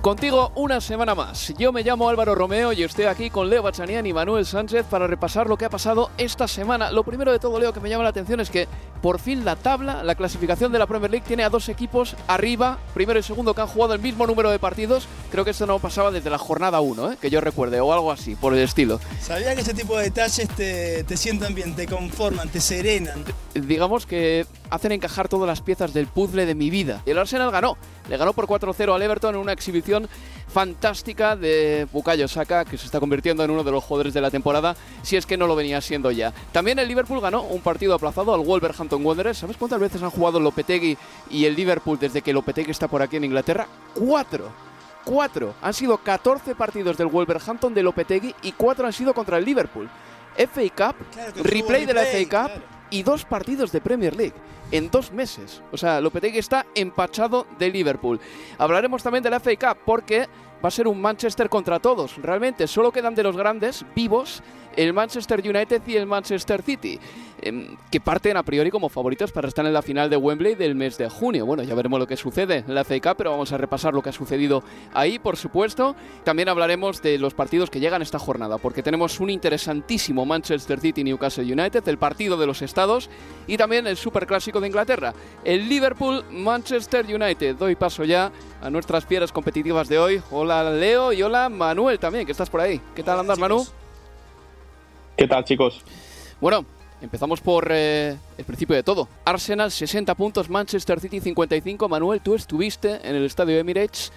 Contigo una semana más. Yo me llamo Álvaro Romeo y estoy aquí con Leo Bachanian y Manuel Sánchez para repasar lo que ha pasado esta semana. Lo primero de todo, Leo, que me llama la atención es que por fin la tabla, la clasificación de la Premier League tiene a dos equipos arriba, primero y segundo, que han jugado el mismo número de partidos. Creo que esto no pasaba desde la jornada 1, ¿eh? que yo recuerde, o algo así, por el estilo. Sabía que ese tipo de detalles te, te sientan bien, te conforman, te serenan. Digamos que hacen encajar todas las piezas del puzzle de mi vida. Y el Arsenal ganó. Le ganó por 4-0 al Everton en una exhibición fantástica de Bukayo Saka, que se está convirtiendo en uno de los jugadores de la temporada, si es que no lo venía siendo ya. También el Liverpool ganó un partido aplazado al Wolverhampton Wanderers. ¿Sabes cuántas veces han jugado Lopetegui y el Liverpool desde que Lopetegui está por aquí en Inglaterra? ¡Cuatro! ¡Cuatro! Han sido 14 partidos del Wolverhampton de Lopetegui y cuatro han sido contra el Liverpool. FA Cup, Claro, replay de la FA Cup claro. Y dos partidos de Premier League en dos meses. O sea, Lopetegui está empachado de Liverpool. Hablaremos también de la FA porque va a ser un Manchester contra todos. Realmente solo quedan de los grandes vivos el Manchester United y el Manchester City, em, que parten a priori como favoritos para estar en la final de Wembley del mes de junio. Bueno, ya veremos lo que sucede en la FA Cup, pero vamos a repasar lo que ha sucedido ahí, por supuesto. También hablaremos de los partidos que llegan esta jornada, porque tenemos un interesantísimo Manchester City Newcastle United, el partido de los estados y también el superclásico de Inglaterra, el Liverpool Manchester United. Doy paso ya a nuestras fieras competitivas de hoy. Hola Leo y hola Manuel también, que estás por ahí. ¿Qué tal andas, Manu? ¿Qué tal, chicos? Bueno, empezamos por eh, el principio de todo. Arsenal 60 puntos, Manchester City 55. Manuel, tú estuviste en el estadio Emirates.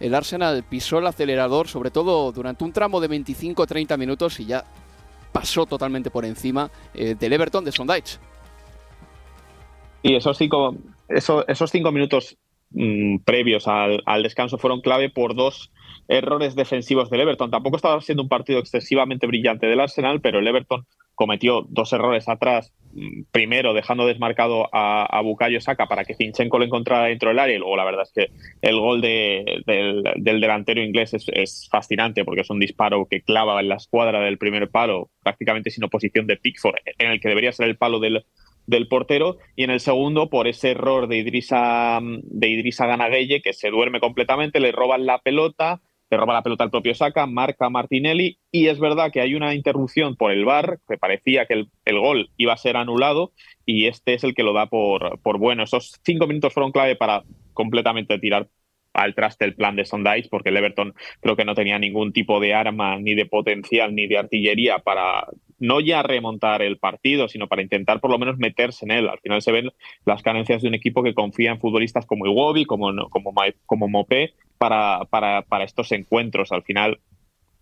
El Arsenal pisó el acelerador, sobre todo durante un tramo de 25-30 minutos y ya pasó totalmente por encima eh, del Everton de Sondage. Y esos cinco, eso- esos cinco minutos mm, previos al, al descanso fueron clave por dos errores defensivos del Everton. Tampoco estaba siendo un partido excesivamente brillante del Arsenal, pero el Everton cometió dos errores atrás. Mm, Primero, dejando desmarcado a, a Bukayo Saka para que Zinchenko lo encontrara dentro del área. Y luego, la verdad es que el gol de- del, del delantero inglés es, es fascinante porque es un disparo que clava en la escuadra del primer palo, prácticamente sin oposición de Pickford, en el que debería ser el palo del, del portero y en el segundo por ese error de Idrissa, de Idrissa Ganagueye que se duerme completamente, le roban la pelota, le roba la pelota al propio Saka, marca Martinelli y es verdad que hay una interrupción por el VAR que parecía que el, el gol iba a ser anulado y este es el que lo da por, por bueno. Esos cinco minutos fueron clave para completamente tirar al traste el plan de Sondage porque el Everton creo que no tenía ningún tipo de arma ni de potencial ni de artillería para no ya remontar el partido, sino para intentar por lo menos meterse en él. Al final se ven las carencias de un equipo que confía en futbolistas como Iwobi, como, como, como Mopé, para, para, para estos encuentros. Al final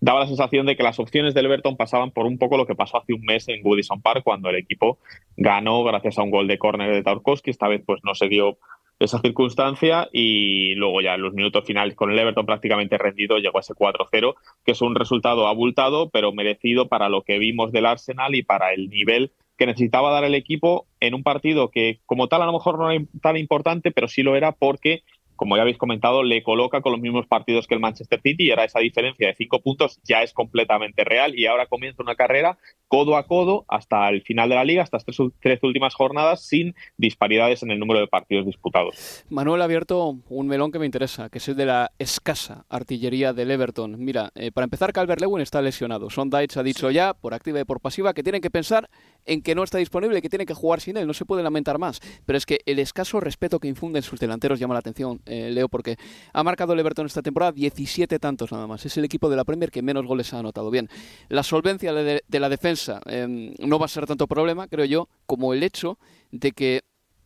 daba la sensación de que las opciones del Everton pasaban por un poco lo que pasó hace un mes en Goodison Park, cuando el equipo ganó gracias a un gol de córner de Tarkovsky. Esta vez pues no se dio esa circunstancia y luego ya en los minutos finales con el Everton prácticamente rendido llegó ese 4-0, que es un resultado abultado pero merecido para lo que vimos del Arsenal y para el nivel que necesitaba dar el equipo en un partido que como tal a lo mejor no era tan importante, pero sí lo era porque como ya habéis comentado, le coloca con los mismos partidos que el Manchester City y ahora esa diferencia de cinco puntos ya es completamente real y ahora comienza una carrera codo a codo hasta el final de la liga, hasta estas tres últimas jornadas sin disparidades en el número de partidos disputados. Manuel ha abierto un melón que me interesa, que es el de la escasa artillería del Everton. Mira, eh, para empezar, Calvert-Lewin está lesionado. Son ha dicho ya, por activa y por pasiva, que tienen que pensar en que no está disponible, que tienen que jugar sin él, no se puede lamentar más. Pero es que el escaso respeto que infunden sus delanteros llama la atención, eh, Leo, porque ha marcado el Everton esta temporada 17 tantos nada más. Es el equipo de la Premier que menos goles ha anotado. Bien, la solvencia de la defensa Em, no va a ser tanto problema, creo yo, como el hecho de que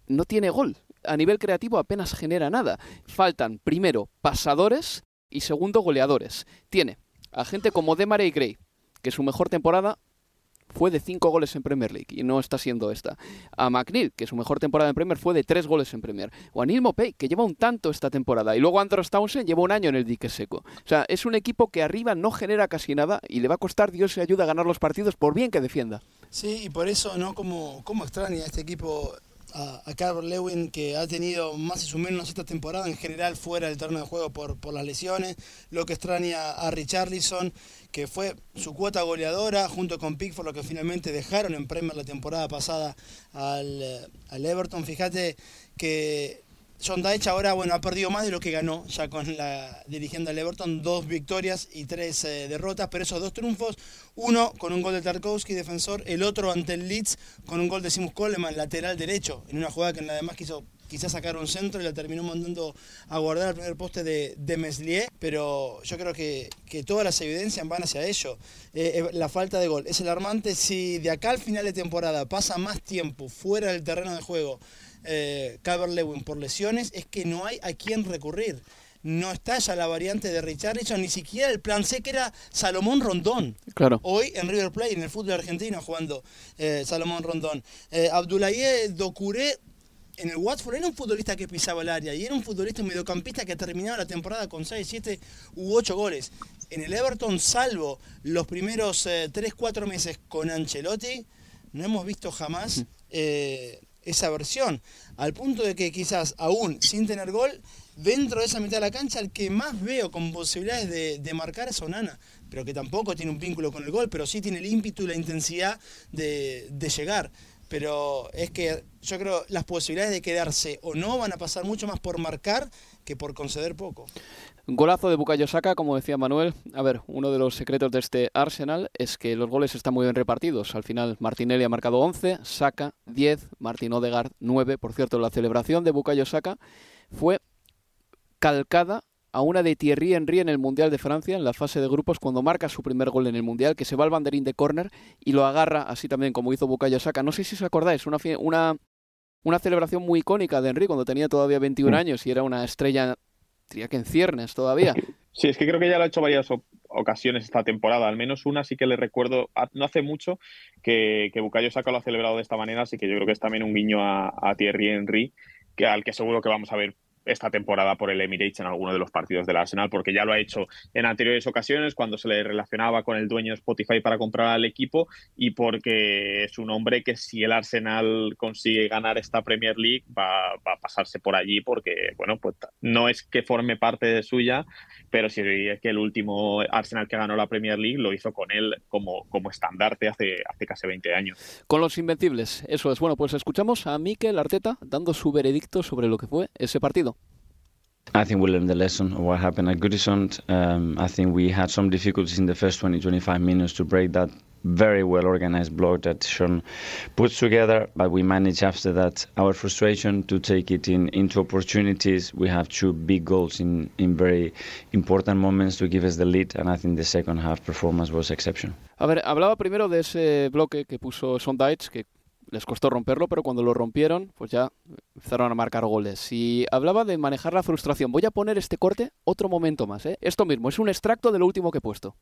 no tiene gol. A nivel creativo apenas genera nada. Faltan, primero, pasadores y segundo, goleadores. Tiene a gente como Demare y Gray, que su mejor temporada fue de 5 goles en Premier League y no está siendo esta. A McNeil, que su mejor temporada en Premier fue de 3 goles en Premier. O a Neil Mopey, que lleva un tanto esta temporada. Y luego Andros Townsend lleva un año en el dique seco. O sea, es un equipo que arriba no genera casi nada y le va a costar Dios y ayuda a ganar los partidos por bien que defienda. Sí, y por eso, ¿no? Como, como extraña este equipo a, a Lewin, que ha tenido más y menos esta temporada en general fuera del terreno de juego por, por las lesiones, lo que extraña a Richarlison, que fue su cuota goleadora junto con Pickford, lo que finalmente dejaron en Premier la temporada pasada al, eh, al Everton. Fíjate que John Deitch ahora bueno, ha perdido más de lo que ganó ya con la dirigiendo al Everton, dos victorias y tres eh, derrotas, pero esos dos triunfos, uno con un gol de Tarkowski, defensor, el otro ante el Leeds con un gol de Simus Coleman, lateral derecho, en una jugada que además quiso quizás sacar un centro y la terminó mandando a guardar el primer poste de, de Meslier, pero yo creo que, todas las evidencias van hacia ello. Eh, eh, la falta de gol es alarmante si de acá al final de temporada pasa más tiempo fuera del terreno de juego eh, Lewin por lesiones, es que no hay a quién recurrir. No está ya la variante de Richarlison, ni siquiera el plan C que era Salomón Rondón. Claro. Hoy en River Plate, en el fútbol argentino, jugando eh, Salomón Rondón. Abdoulaye Docuré en el Watford era un futbolista que pisaba el área y era un futbolista mediocampista que terminaba la temporada con 6, 7 u 8 goles. En el Everton, salvo los primeros 3, eh, 4 meses con Ancelotti, no hemos visto jamás eh, esa versión, al punto de que quizás aún sin tener gol, dentro de esa mitad de la cancha, el que más veo con posibilidades de, marcar es Onana, pero que tampoco tiene un vínculo con el gol, pero sí tiene el ímpetu y la intensidad de, llegar. Pero es que yo creo las posibilidades de quedarse o no van a pasar mucho más por marcar que por conceder poco. Golazo de Bukayo Saka, como decía Manuel. A ver, uno de los secretos de este Arsenal es que los goles están muy bien repartidos. Al final, Martinelli ha marcado 11, Saka 10, Martín Odegaard 9. Por cierto, la celebración de Bukayo Saka fue calcada a una de Thierry Henry en el Mundial de Francia, en la fase de grupos, cuando marca su primer gol en el Mundial, que se va al banderín de córner y lo agarra así también como hizo Bukayo Saka. No sé si os acordáis, una, una, una celebración muy icónica de Henry cuando tenía todavía 21 mm. años y era una estrella diría que en ciernes todavía. Sí, es que creo que ya lo ha hecho varias ocasiones esta temporada, al menos una sí que le recuerdo, no hace mucho que, que Bukayo Saka lo ha celebrado de esta manera, así que yo creo que es también un guiño a, a Thierry Henry, que, al que seguro que vamos a ver esta temporada por el Emirates en alguno de los partidos del Arsenal, porque ya lo ha hecho en anteriores ocasiones cuando se le relacionaba con el dueño de Spotify para comprar al equipo y porque es un hombre que si el Arsenal consigue ganar esta Premier League va, a pasarse por allí porque, bueno, pues no es que forme parte de suya, pero sí es que el último Arsenal que ganó la Premier League lo hizo con él como, como estandarte hace, hace casi 20 años. Con los invencibles, eso es. Bueno, pues escuchamos a Mikel Arteta dando su veredicto sobre lo que fue ese partido. I think we learned the lesson of what happened at Goodison. Um, I think we had some difficulties in the first 20, 25 minutes to break that very well organized block that Sean puts together, but we managed after that our frustration to take it in, into opportunities. We have two big goals in, in very important moments to give us the lead, and I think the second half performance was exceptional. A ver, hablaba primero de ese bloque que puso Sondaich, que les costó romperlo, pero cuando lo rompieron, pues ya empezaron a marcar goles. Y hablaba de manejar la frustración. Voy a poner este corte otro momento más. ¿eh? Esto mismo, es un extracto de lo último que he puesto.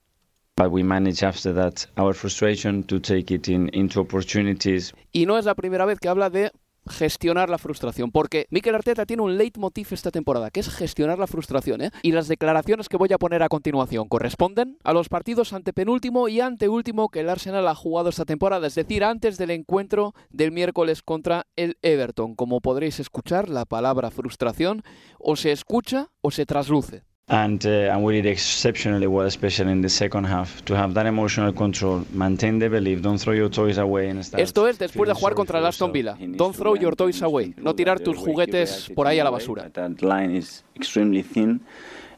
Y no es la primera vez que habla de gestionar la frustración, porque Mikel Arteta tiene un leitmotiv esta temporada, que es gestionar la frustración, ¿eh? Y las declaraciones que voy a poner a continuación corresponden a los partidos antepenúltimo y anteúltimo que el Arsenal ha jugado esta temporada, es decir, antes del encuentro del miércoles contra el Everton. Como podréis escuchar, la palabra frustración o se escucha o se trasluce. And uh, and we did exceptionally well, especially in the second half. To have that emotional control, maintain the belief, don't throw your toys away. And start Esto es después de jugar contra el Aston Villa. Don't throw your toys away. No tirar tus juguetes por ahí a la basura. That line is extremely thin,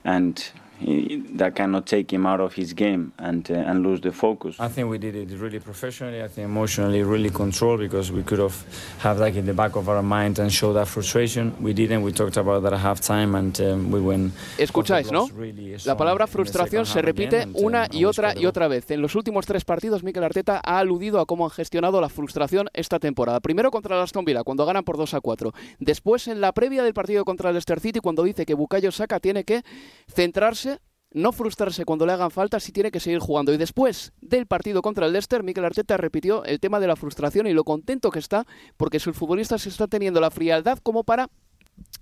and that cannot take him out of his game and uh, and lose the focus. I think we did it really professionally. I think emotionally really controlled because we could have have that in the back of our mind and show that frustration. We didn't. We talked about that at halftime and um, we went. Escucháis, ¿no? La palabra frustración se repite una y otra y otra vez. En los últimos tres partidos, Mikel Arteta ha aludido a cómo han gestionado la frustración esta temporada. Primero contra el Aston Villa, cuando ganan por 2 a 4. Después, en la previa del partido contra el Leicester City, cuando dice que Bukayo Saka tiene que centrarse no frustrarse cuando le hagan falta si tiene que seguir jugando. Y después del partido contra el Leicester, Mikel Arteta repitió el tema de la frustración y lo contento que está porque sus futbolistas están teniendo la frialdad como para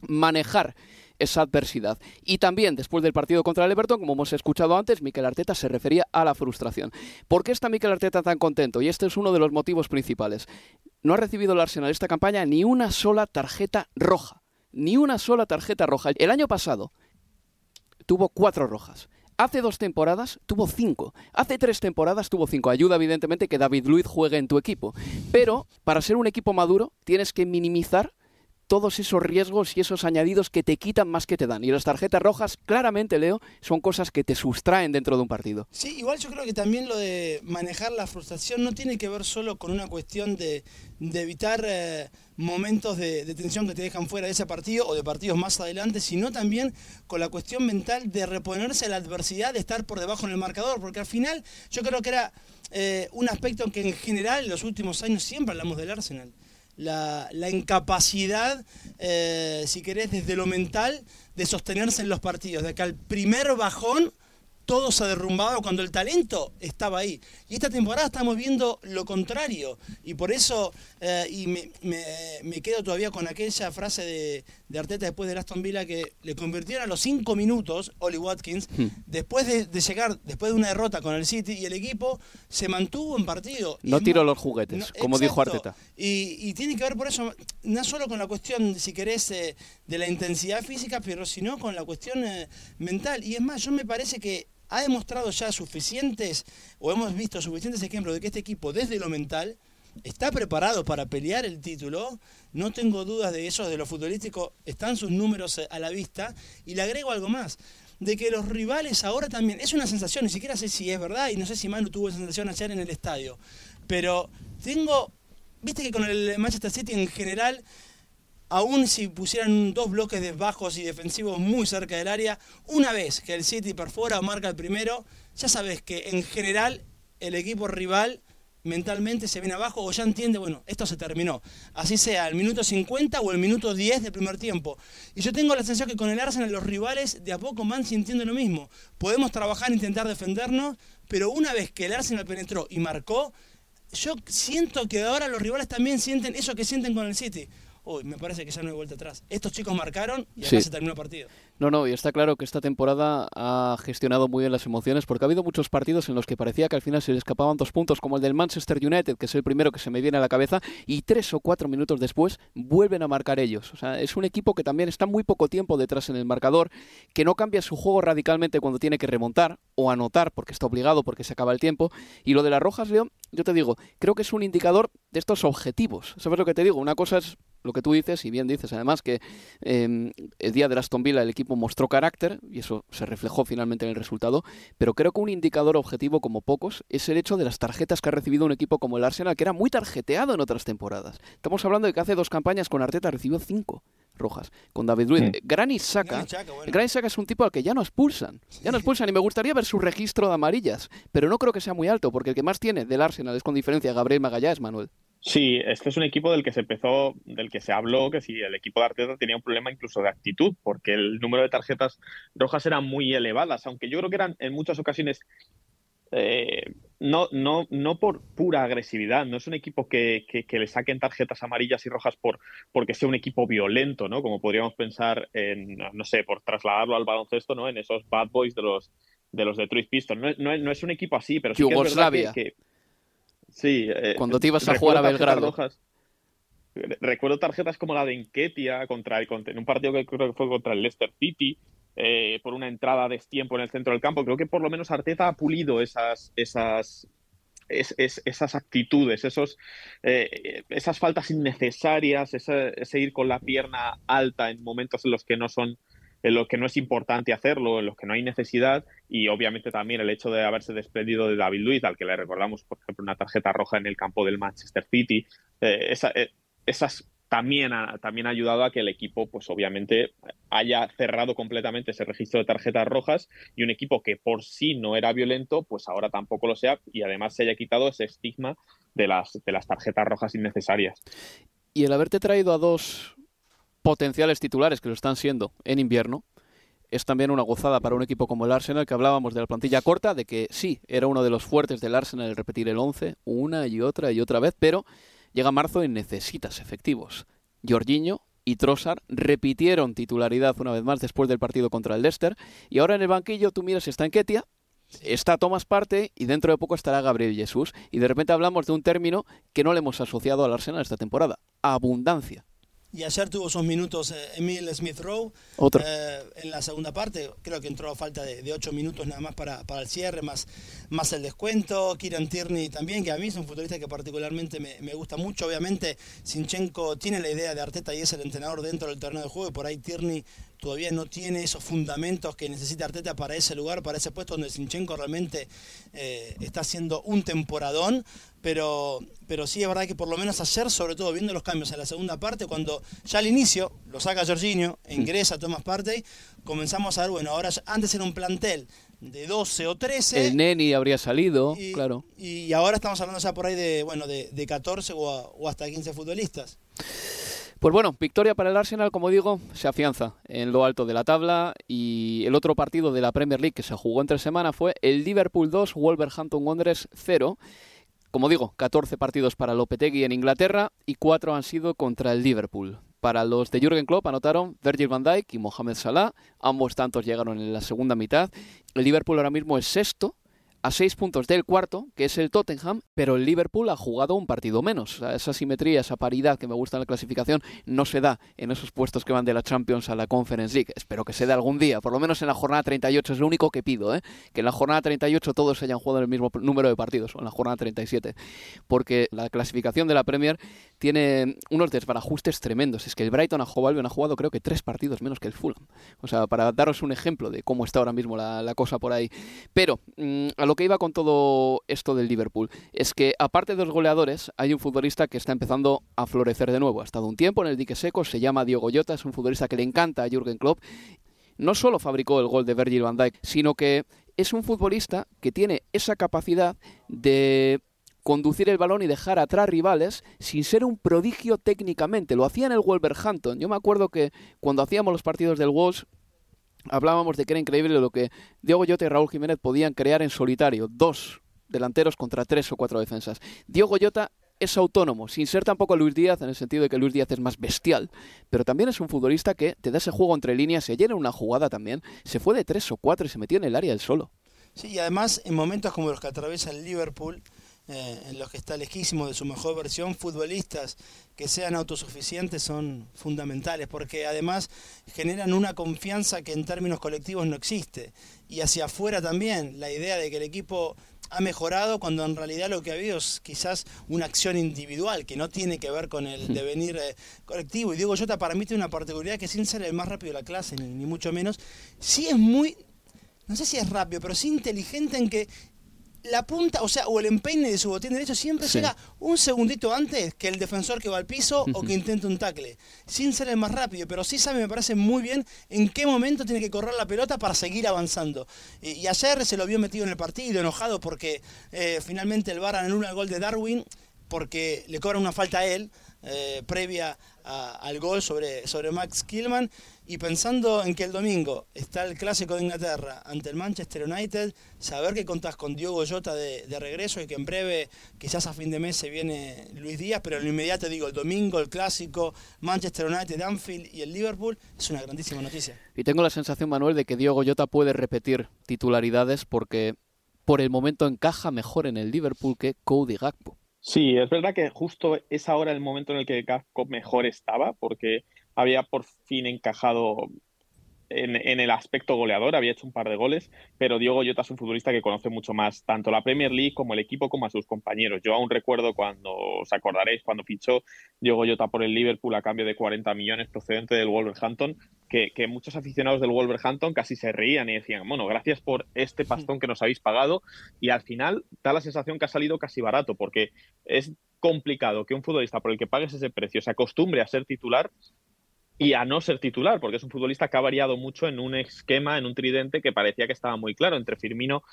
manejar esa adversidad. Y también después del partido contra el Everton, como hemos escuchado antes, Mikel Arteta se refería a la frustración. ¿Por qué está Mikel Arteta tan contento? Y este es uno de los motivos principales. No ha recibido el Arsenal esta campaña ni una sola tarjeta roja. Ni una sola tarjeta roja. El año pasado tuvo cuatro rojas. Hace dos temporadas tuvo cinco. Hace tres temporadas tuvo cinco. Ayuda, evidentemente, que David Luiz juegue en tu equipo. Pero para ser un equipo maduro, tienes que minimizar todos esos riesgos y esos añadidos que te quitan más que te dan. Y las tarjetas rojas, claramente, Leo, son cosas que te sustraen dentro de un partido. Sí, igual yo creo que también lo de manejar la frustración no tiene que ver solo con una cuestión de, de evitar eh, momentos de, de, tensión que te dejan fuera de ese partido o de partidos más adelante, sino también con la cuestión mental de reponerse a la adversidad, de estar por debajo en el marcador, porque al final yo creo que era eh, un aspecto que en general en los últimos años siempre hablamos del Arsenal la, la incapacidad, eh, si querés, desde lo mental, de sostenerse en los partidos, de que al primer bajón todo se ha derrumbado cuando el talento estaba ahí. Y esta temporada estamos viendo lo contrario. Y por eso, eh, y me, me, me, quedo todavía con aquella frase de, de, Arteta después de Aston Villa que le convirtieron a los cinco minutos, Oli Watkins, hmm. después de, de, llegar, después de una derrota con el City, y el equipo se mantuvo en partido. No tiró los juguetes, no, como exacto. dijo Arteta. Y, y, tiene que ver por eso, no solo con la cuestión, si querés, eh, de la intensidad física, pero sino con la cuestión eh, mental. Y es más, yo me parece que ha demostrado ya suficientes, o hemos visto suficientes ejemplos de que este equipo desde lo mental está preparado para pelear el título. No tengo dudas de eso, de lo futbolístico están sus números a la vista. Y le agrego algo más, de que los rivales ahora también, es una sensación, ni siquiera sé si es verdad, y no sé si Manu tuvo esa sensación ayer en el estadio, pero tengo, viste que con el Manchester City en general aún si pusieran dos bloques de bajos y defensivos muy cerca del área, una vez que el City perfora o marca el primero, ya sabes que en general el equipo rival mentalmente se viene abajo o ya entiende, bueno, esto se terminó. Así sea el minuto 50 o el minuto 10 del primer tiempo. Y yo tengo la sensación que con el Arsenal los rivales de a poco van sintiendo lo mismo. Podemos trabajar e intentar defendernos, pero una vez que el Arsenal penetró y marcó, yo siento que ahora los rivales también sienten eso que sienten con el City uy, me parece que ya no hay vuelta atrás. Estos chicos marcaron y acá sí. se terminó el partido. No, no, y está claro que esta temporada ha gestionado muy bien las emociones porque ha habido muchos partidos en los que parecía que al final se le escapaban dos puntos, como el del Manchester United, que es el primero que se me viene a la cabeza, y tres o cuatro minutos después vuelven a marcar ellos. O sea, es un equipo que también está muy poco tiempo detrás en el marcador, que no cambia su juego radicalmente cuando tiene que remontar o anotar porque está obligado, porque se acaba el tiempo. Y lo de las rojas, León, yo te digo, creo que es un indicador de estos objetivos. ¿Sabes lo que te digo? Una cosa es lo que tú dices, y bien dices además que eh, el día de Aston Villa el equipo mostró carácter, y eso se reflejó finalmente en el resultado, pero creo que un indicador objetivo como pocos es el hecho de las tarjetas que ha recibido un equipo como el Arsenal, que era muy tarjeteado en otras temporadas. Estamos hablando de que hace dos campañas con Arteta recibió cinco rojas con David Luiz. Sí. Bueno. Granit Xhaka es un tipo al que ya no expulsan. Ya no expulsan y me gustaría ver su registro de amarillas, pero no creo que sea muy alto porque el que más tiene del Arsenal es con diferencia Gabriel Magallanes, Manuel. Sí, este es un equipo del que se empezó, del que se habló que si el equipo de Arteta tenía un problema incluso de actitud, porque el número de tarjetas rojas eran muy elevadas, aunque yo creo que eran en muchas ocasiones eh, no, no, no por pura agresividad, no es un equipo que, que, le saquen tarjetas amarillas y rojas por, porque sea un equipo violento, ¿no? Como podríamos pensar en, no sé, por trasladarlo al baloncesto, ¿no? En esos bad boys de los, de los Detroit Pistons. No, no, es un equipo así, pero sí que es verdad que, sí, eh, Cuando te ibas a jugar a Belgrado. recuerdo tarjetas como la de Enquetia contra el, en un partido que creo que fue contra el Leicester City, eh, por una entrada de tiempo en el centro del campo. Creo que por lo menos Arteta ha pulido esas, esas, esas actitudes, esos, eh, esas faltas innecesarias, ese, ir con la pierna alta en momentos en los que no son en los que no es importante hacerlo, en los que no hay necesidad, y obviamente también el hecho de haberse despedido de David Luiz, al que le recordamos, por ejemplo, una tarjeta roja en el campo del Manchester City, eh, esas también ha, también ha ayudado a que el equipo, pues obviamente, haya cerrado completamente ese registro de tarjetas rojas y un equipo que por sí no era violento, pues ahora tampoco lo sea y además se haya quitado ese estigma de las, de las tarjetas rojas innecesarias. Y el haberte traído a dos potenciales titulares que lo están siendo en invierno, es también una gozada para un equipo como el Arsenal, que hablábamos de la plantilla corta, de que sí, era uno de los fuertes del Arsenal el repetir el 11 una y otra y otra vez, pero Llega marzo y necesitas efectivos. Jorginho y Trossard repitieron titularidad una vez más después del partido contra el Leicester. Y ahora en el banquillo tú miras, está en Ketia, está Tomás Parte y dentro de poco estará Gabriel Jesús. Y de repente hablamos de un término que no le hemos asociado al Arsenal esta temporada. Abundancia. Y ayer tuvo esos minutos eh, Emil Smith Rowe eh, en la segunda parte. Creo que entró a falta de, ocho minutos nada más para, para, el cierre, más, más el descuento. Kieran Tierney también, que a mí es un futbolista que particularmente me, me, gusta mucho. Obviamente, Sinchenko tiene la idea de Arteta y es el entrenador dentro del terreno de juego. Y por ahí Tierney todavía no tiene esos fundamentos que necesita Arteta para ese lugar, para ese puesto donde Sinchenko realmente eh, está haciendo un temporadón, pero, pero sí es verdad que por lo menos ayer, sobre todo viendo los cambios en la segunda parte, cuando ya al inicio lo saca Jorginho, ingresa Tomás Partey, comenzamos a ver, bueno, ahora antes era un plantel de 12 o 13. El Neni habría salido, claro. Y ahora estamos hablando ya por ahí de, bueno, de, 14 o, o hasta 15 futbolistas. Pues bueno, victoria para el Arsenal, como digo, se afianza en lo alto de la tabla y el otro partido de la Premier League que se jugó entre semana fue el Liverpool 2, Wolverhampton Wanderers 0. Como digo, 14 partidos para Lopetegui en Inglaterra y 4 han sido contra el Liverpool. Para los de Jürgen Klopp anotaron Virgil van Dijk y Mohamed Salah. Ambos tantos llegaron en la segunda mitad. El Liverpool ahora mismo es sexto a seis puntos del cuarto, que es el Tottenham, pero el Liverpool ha jugado un partido menos. esa simetría, esa paridad que me gusta en la clasificación no se da en esos puestos que van de la Champions a la Conference League. Espero que se dé algún día, por lo menos en la jornada 38 es lo único que pido, ¿eh? que en la jornada 38 todos hayan jugado el mismo número de partidos, o en la jornada 37, porque la clasificación de la Premier tiene unos desbarajustes tremendos. Es que el Brighton a jugado, ha jugado creo que tres partidos menos que el Fulham. O sea, para daros un ejemplo de cómo está ahora mismo la, cosa por ahí. Pero mm, a lo que iba con todo esto del Liverpool es que, aparte de los goleadores, hay un futbolista que está empezando a florecer de nuevo. Ha estado un tiempo en el dique seco, se llama Diogo Jota, es un futbolista que le encanta a Jürgen Klopp. No solo fabricó el gol de Virgil van Dijk, sino que es un futbolista que tiene esa capacidad de conducir el balón y dejar atrás rivales sin ser un prodigio técnicamente. Lo hacía en el Wolverhampton. Yo me acuerdo que cuando hacíamos los partidos del Wolves hablábamos de que era increíble lo que Diego Llota y Raúl Jiménez podían crear en solitario, dos delanteros contra tres o cuatro defensas. Diego Llota es autónomo, sin ser tampoco Luis Díaz, en el sentido de que Luis Díaz es más bestial, pero también es un futbolista que te da ese juego entre líneas, se llena una jugada también, se fue de tres o cuatro y se metió en el área él solo. Sí, y además en momentos como los que atraviesa el Liverpool, eh, en los que está lejísimo de su mejor versión, futbolistas que sean autosuficientes son fundamentales, porque además generan una confianza que en términos colectivos no existe. Y hacia afuera también, la idea de que el equipo ha mejorado cuando en realidad lo que ha habido es quizás una acción individual que no tiene que ver con el devenir eh, colectivo. Y Diego Jota para mí tiene una particularidad que sin ser el más rápido de la clase, ni, ni mucho menos, sí es muy no sé si es rápido, pero sí inteligente en que la punta, o sea, o el empeine de su botín derecho siempre llega un segundito antes que el defensor que va al piso o que intenta un tackle, sin ser el más rápido, pero sí sabe, me parece muy bien en qué momento tiene que correr la pelota para seguir avanzando. Y, ayer se lo vio metido en el partido, enojado porque eh, finalmente el VAR anuló el gol de Darwin porque le cobran una falta a él eh, previa al gol sobre, sobre Max Killman. Y pensando en que el domingo está el clásico de Inglaterra ante el Manchester United, saber que contás con Diogo Jota de, regreso y que en breve, quizás a fin de mes, se viene Luis Díaz, pero en lo inmediato digo, el domingo, el clásico, Manchester United, Anfield y el Liverpool, es una grandísima noticia. Y tengo la sensación, Manuel, de que Diogo Jota puede repetir titularidades porque por el momento encaja mejor en el Liverpool que Cody Gakpo. Sí, es verdad que justo es ahora el momento en el que Gakpo mejor estaba, porque había por fin encajado en, el aspecto goleador, había hecho un par de goles, pero Diego Jota es un futbolista que conoce mucho más tanto la Premier League como el equipo como a sus compañeros. Yo aún recuerdo cuando, os acordaréis, cuando fichó Diego Jota por el Liverpool a cambio de 40 millones procedente del Wolverhampton, que, que muchos aficionados del Wolverhampton casi se reían y decían, bueno, gracias por este pastón que nos habéis pagado y al final da la sensación que ha salido casi barato porque es complicado que un futbolista por el que pagues ese precio se acostumbre a ser titular y a no ser titular, porque es un futbolista que ha variado mucho en un esquema, en un tridente que parecía que estaba muy claro entre Firmino,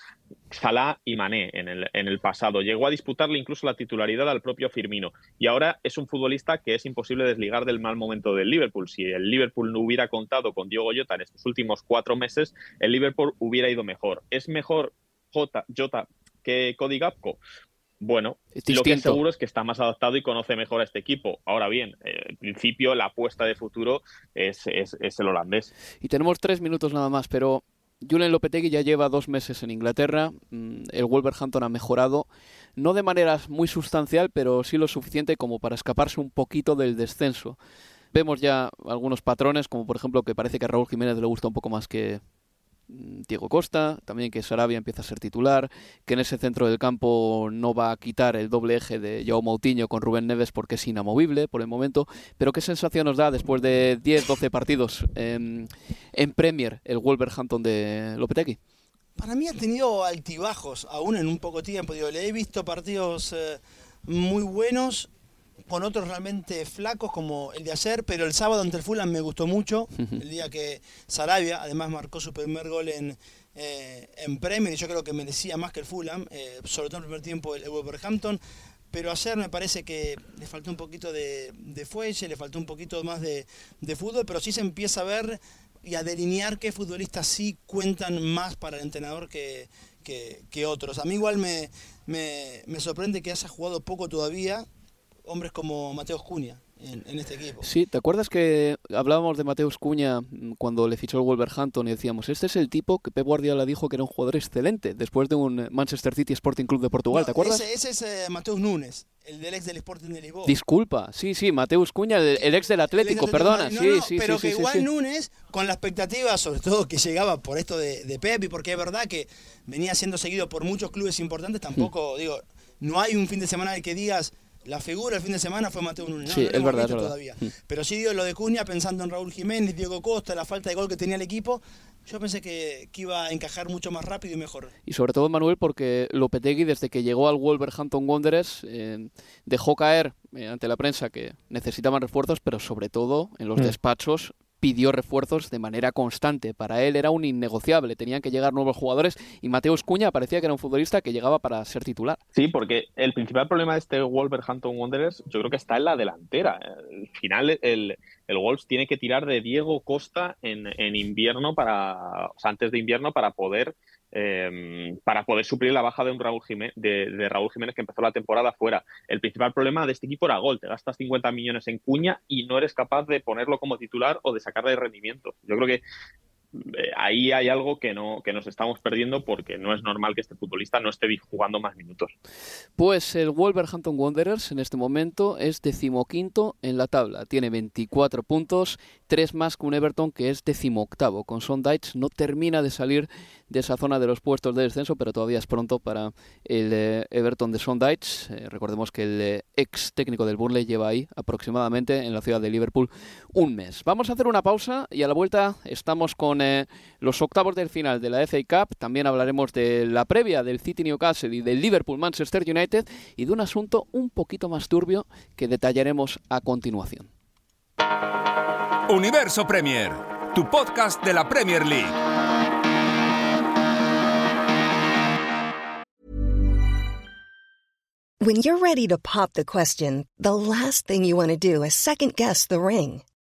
Salah y Mané en el, en el pasado. Llegó a disputarle incluso la titularidad al propio Firmino y ahora es un futbolista que es imposible desligar del mal momento del Liverpool. Si el Liverpool no hubiera contado con Diogo Jota en estos últimos cuatro meses, el Liverpool hubiera ido mejor. ¿Es mejor Jota, Jota que Cody Gapco? Bueno, lo que es seguro es que está más adaptado y conoce mejor a este equipo. Ahora bien, eh, en principio la apuesta de futuro es, el holandés. Y tenemos tres minutos nada más, pero Julen Lopetegui ya lleva dos meses en Inglaterra. Mm, el Wolverhampton ha mejorado, no de manera muy sustancial, pero sí lo suficiente como para escaparse un poquito del descenso. Vemos ya algunos patrones, como por ejemplo que parece que a Raúl Jiménez le gusta un poco más que, Diego Costa, también que Sarabia empieza a ser titular, que en ese centro del campo no va a quitar el doble eje de Joao Moutinho con Rubén Neves porque es inamovible por el momento, pero qué sensación nos da después de 10-12 partidos en, Premier el Wolverhampton de Lopetegui. Para mí ha tenido altibajos, aún en un poco tiempo. Digo, le he visto partidos eh, muy buenos con otros realmente flacos como el de ayer, pero el sábado ante el Fulham me gustó mucho, el día que Sarabia además marcó su primer gol en, eh, en Premier y yo creo que merecía más que el Fulham, eh, sobre todo en el primer tiempo el, Wolverhampton, pero ayer me parece que le faltó un poquito de, de fuelle, le faltó un poquito más de, de, fútbol, pero sí se empieza a ver y a delinear qué futbolistas sí cuentan más para el entrenador que, que, que otros. A mí igual me, me, me sorprende que haya jugado poco todavía, hombres como Mateus Cunha en, este equipo. Sí, ¿te acuerdas que hablábamos de Mateus Cuña cuando le fichó el Wolverhampton y decíamos, este es el tipo que Pep Guardiola dijo que era un jugador excelente después de un Manchester City Sporting Club de Portugal, ¿te acuerdas? Ese, es eh, Mateus Nunes. El del ex del Sporting de Lisboa. Disculpa, sí, sí, Mateus Cuña, el, ex del Atlético, perdona. sí, sí, pero que igual Nunes, con la expectativa, sobre todo que llegaba por esto de, de Pep, y porque es verdad que venía siendo seguido por muchos clubes importantes, tampoco, hmm. digo, no hay un fin de semana en el que digas la figura el fin de semana fue Mateo Núñez. Sí, es verdad, todavía. Mm. Pero sí digo lo de Cuña, pensando en Raúl Jiménez, Diego Costa, la falta de gol que tenía el equipo, yo pensé que, iba a encajar mucho más rápido y mejor. Y sobre todo, Manuel, porque Lopetegui, desde que llegó al Wolverhampton Wanderers, eh, dejó caer eh, ante la prensa que necesitaban refuerzos, pero sobre todo en los mm. despachos pidió refuerzos de manera constante. Para él era un innegociable, tenían que llegar nuevos jugadores y Mateus Cuña parecía que era un futbolista que llegaba para ser titular. Sí, porque el principal problema de este Wolverhampton Wanderers yo creo que está en la delantera. Al final el, Wolves tiene que tirar de Diego Costa en, en invierno para, o sea, antes de invierno para poder Em, para poder suplir la baja de, un Raúl Jiménez, de, Raúl Jiménez que empezó la temporada fuera. El principal problema de este equipo era gol. Te gastas 50 millones en cuña y no eres capaz de ponerlo como titular o de sacarle rendimiento. Yo creo que eh, ahí hay algo que no que nos estamos perdiendo porque no es normal que este futbolista no esté jugando más minutos. Pues el Wolverhampton Wanderers en este momento es decimoquinto en la tabla, tiene 24 puntos, tres más que un Everton que es decimoctavo. Con Sondage no termina de salir de esa zona de los puestos de descenso, pero todavía es pronto para el eh, Everton de Sondage. Eh, recordemos que el eh, ex técnico del Burnley lleva ahí aproximadamente en la ciudad de Liverpool un mes. Vamos a hacer una pausa y a la vuelta estamos con los octavos del final de la FA Cup. También hablaremos de la previa del City Newcastle y del Liverpool Manchester United y de un asunto un poquito más turbio que detallaremos a continuación. Universo Premier, tu podcast de la Premier League. When you're ready to pop the question, the last thing you want to do is second guess the ring.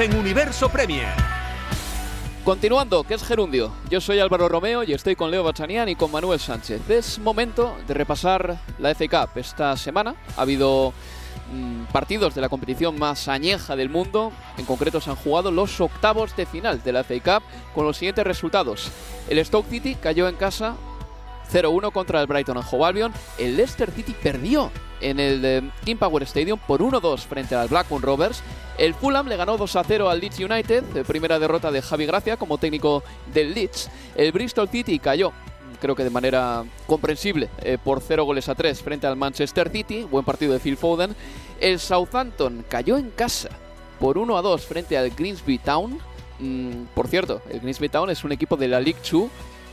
En Universo Premier. Continuando, ¿qué es Gerundio? Yo soy Álvaro Romeo y estoy con Leo Bachanian y con Manuel Sánchez. Es momento de repasar la FA Cup. Esta semana ha habido mm, partidos de la competición más añeja del mundo. En concreto se han jugado los octavos de final de la FA Cup con los siguientes resultados. El Stoke City cayó en casa 0-1 contra el Brighton and Hove Albion. El Leicester City perdió en el eh, King Power Stadium por 1-2 frente al Blackburn Rovers. El Fulham le ganó 2-0 al Leeds United, primera derrota de Javi Gracia como técnico del Leeds. El Bristol City cayó creo que de manera comprensible, eh, por 0 goles a 3 frente al Manchester City, buen partido de Phil Foden. El Southampton cayó en casa por 1 a 2 frente al Greensby Town. Mm, por cierto, el Greensby Town es un equipo de la League 2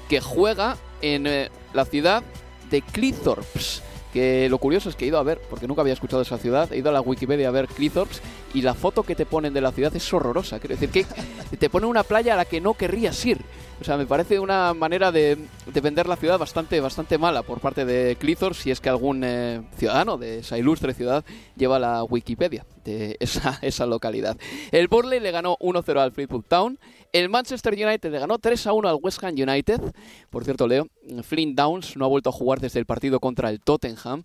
que juega en eh, la ciudad de Cleethorpes. Que lo curioso es que he ido a ver, porque nunca había escuchado esa ciudad, he ido a la Wikipedia a ver Cleethorpes y la foto que te ponen de la ciudad es horrorosa. Quiero decir que te ponen una playa a la que no querrías ir. O sea, me parece una manera de, de vender la ciudad bastante, bastante mala por parte de Cleethorpes si es que algún eh, ciudadano de esa ilustre ciudad lleva la Wikipedia de esa, esa localidad. El Burley le ganó 1-0 al Fleetwood Town. El Manchester United le ganó 3-1 al West Ham United. Por cierto, Leo, Flynn Downs no ha vuelto a jugar desde el partido contra el Tottenham.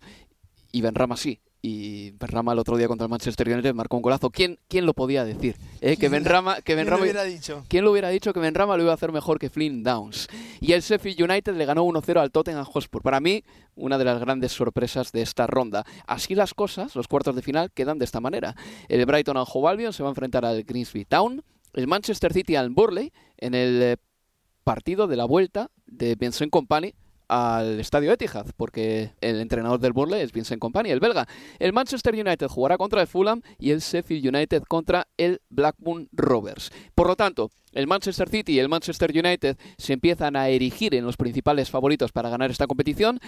Y Benrama sí, y Benrama el otro día contra el Manchester United marcó un golazo. ¿Quién, quién lo podía decir? Eh, que Benrama, que Benrama, ¿Quién lo hubiera dicho? ¿Quién lo hubiera dicho que Benrama lo iba a hacer mejor que Flynn Downs? Y el Sheffield United le ganó 1-0 al Tottenham Hotspur. Para mí, una de las grandes sorpresas de esta ronda. Así las cosas, los cuartos de final quedan de esta manera. El Brighton Hove Albion se va a enfrentar al Greensby Town. El Manchester City al Burley en el eh, partido de la vuelta de Vincent Company al estadio Etihad, porque el entrenador del Burley es Vincent Company, el belga. El Manchester United jugará contra el Fulham y el Sheffield United contra el Blackburn Rovers. Por lo tanto, el Manchester City y el Manchester United se empiezan a erigir en los principales favoritos para ganar esta competición.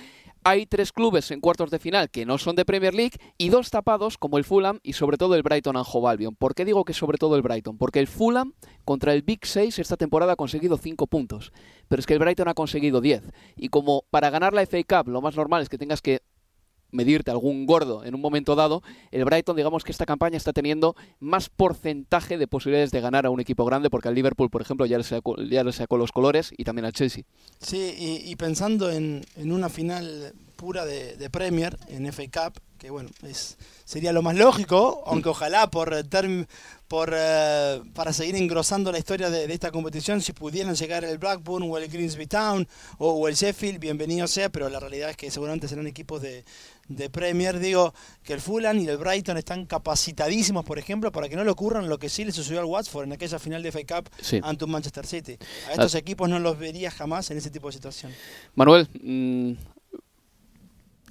Hay tres clubes en cuartos de final que no son de Premier League y dos tapados como el Fulham y sobre todo el Brighton and Hove Albion. ¿Por qué digo que sobre todo el Brighton? Porque el Fulham contra el Big 6 esta temporada ha conseguido 5 puntos, pero es que el Brighton ha conseguido 10. Y como para ganar la FA Cup lo más normal es que tengas que medirte algún gordo en un momento dado, el Brighton, digamos que esta campaña está teniendo más porcentaje de posibilidades de ganar a un equipo grande, porque al Liverpool, por ejemplo, ya le sacó, ya le sacó los colores y también al Chelsea. Sí, y, pensando en, en, una final pura de, de, Premier, en FA Cup, que bueno, es, sería lo más lógico, aunque ojalá por, por eh, para seguir engrosando la historia de, esta competición, si pudieran llegar el Blackburn o el Greensby Town o, el Sheffield, bienvenido sea, pero la realidad es que seguramente serán equipos de, de Premier. Digo que el Fulham y el Brighton están capacitadísimos, por ejemplo, para que no le ocurran lo que sí le sucedió al Watford en aquella final de FA Cup ante un Manchester City. A estos ah. equipos no los vería jamás en ese tipo de situación. Manuel, mm,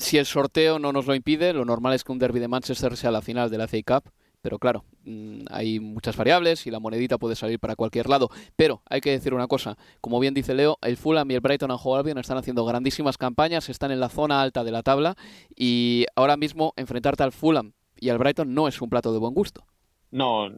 si el sorteo no nos lo impide, lo normal es que un derby de Manchester sea la final de la FA Cup. Pero claro, mm, hay muchas variables y la monedita puede salir para cualquier lado. Pero hay que decir una cosa, como bien dice Leo, el Fulham y el Brighton and Hove Albion están haciendo grandísimas campañas, están en la zona alta de la tabla y ahora mismo enfrentarte al Fulham y al Brighton no es un plato de buen gusto. No,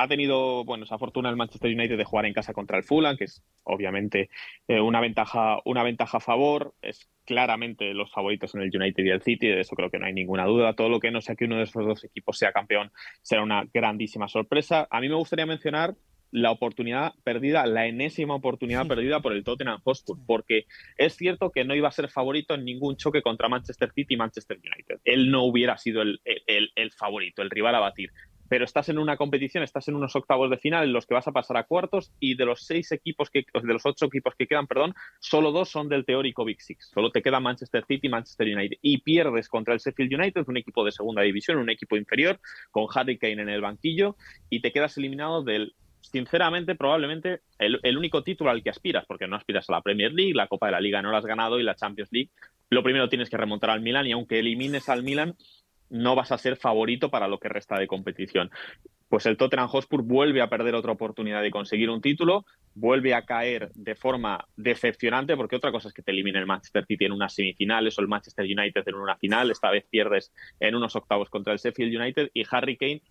ha tenido bueno esa fortuna el Manchester United de jugar en casa contra el Fulham, que es obviamente eh, una ventaja una ventaja a favor. Es claramente los favoritos en el United y el City, de eso creo que no hay ninguna duda. Todo lo que no sea que uno de esos dos equipos sea campeón será una grandísima sorpresa. A mí me gustaría mencionar la oportunidad perdida, la enésima oportunidad perdida por el Tottenham Hotspur, porque es cierto que no iba a ser favorito en ningún choque contra Manchester City y Manchester United. Él no hubiera sido el, el favorito, el rival a batir pero estás en una competición, estás en unos octavos de final en los que vas a pasar a cuartos y de los seis equipos que, de los ocho equipos que quedan, perdón, solo dos son del teórico Big Six. Solo te queda Manchester City y Manchester United. Y pierdes contra el Sheffield United, un equipo de segunda división, un equipo inferior, con Harry Kane en el banquillo, y te quedas eliminado del sinceramente, probablemente el, el, único título al que aspiras, porque no aspiras a la Premier League, la Copa de la Liga no la has ganado y la Champions League. Lo primero tienes que remontar al Milan y aunque elimines al Milan, no vas a ser favorito para lo que resta de competición. Pues el Tottenham Hotspur vuelve a perder otra oportunidad de conseguir un título, vuelve a caer de forma decepcionante, porque otra cosa es que te elimine el Manchester City en unas semifinales o el Manchester United en una final, esta vez pierdes en unos octavos contra el Sheffield United y Harry Kane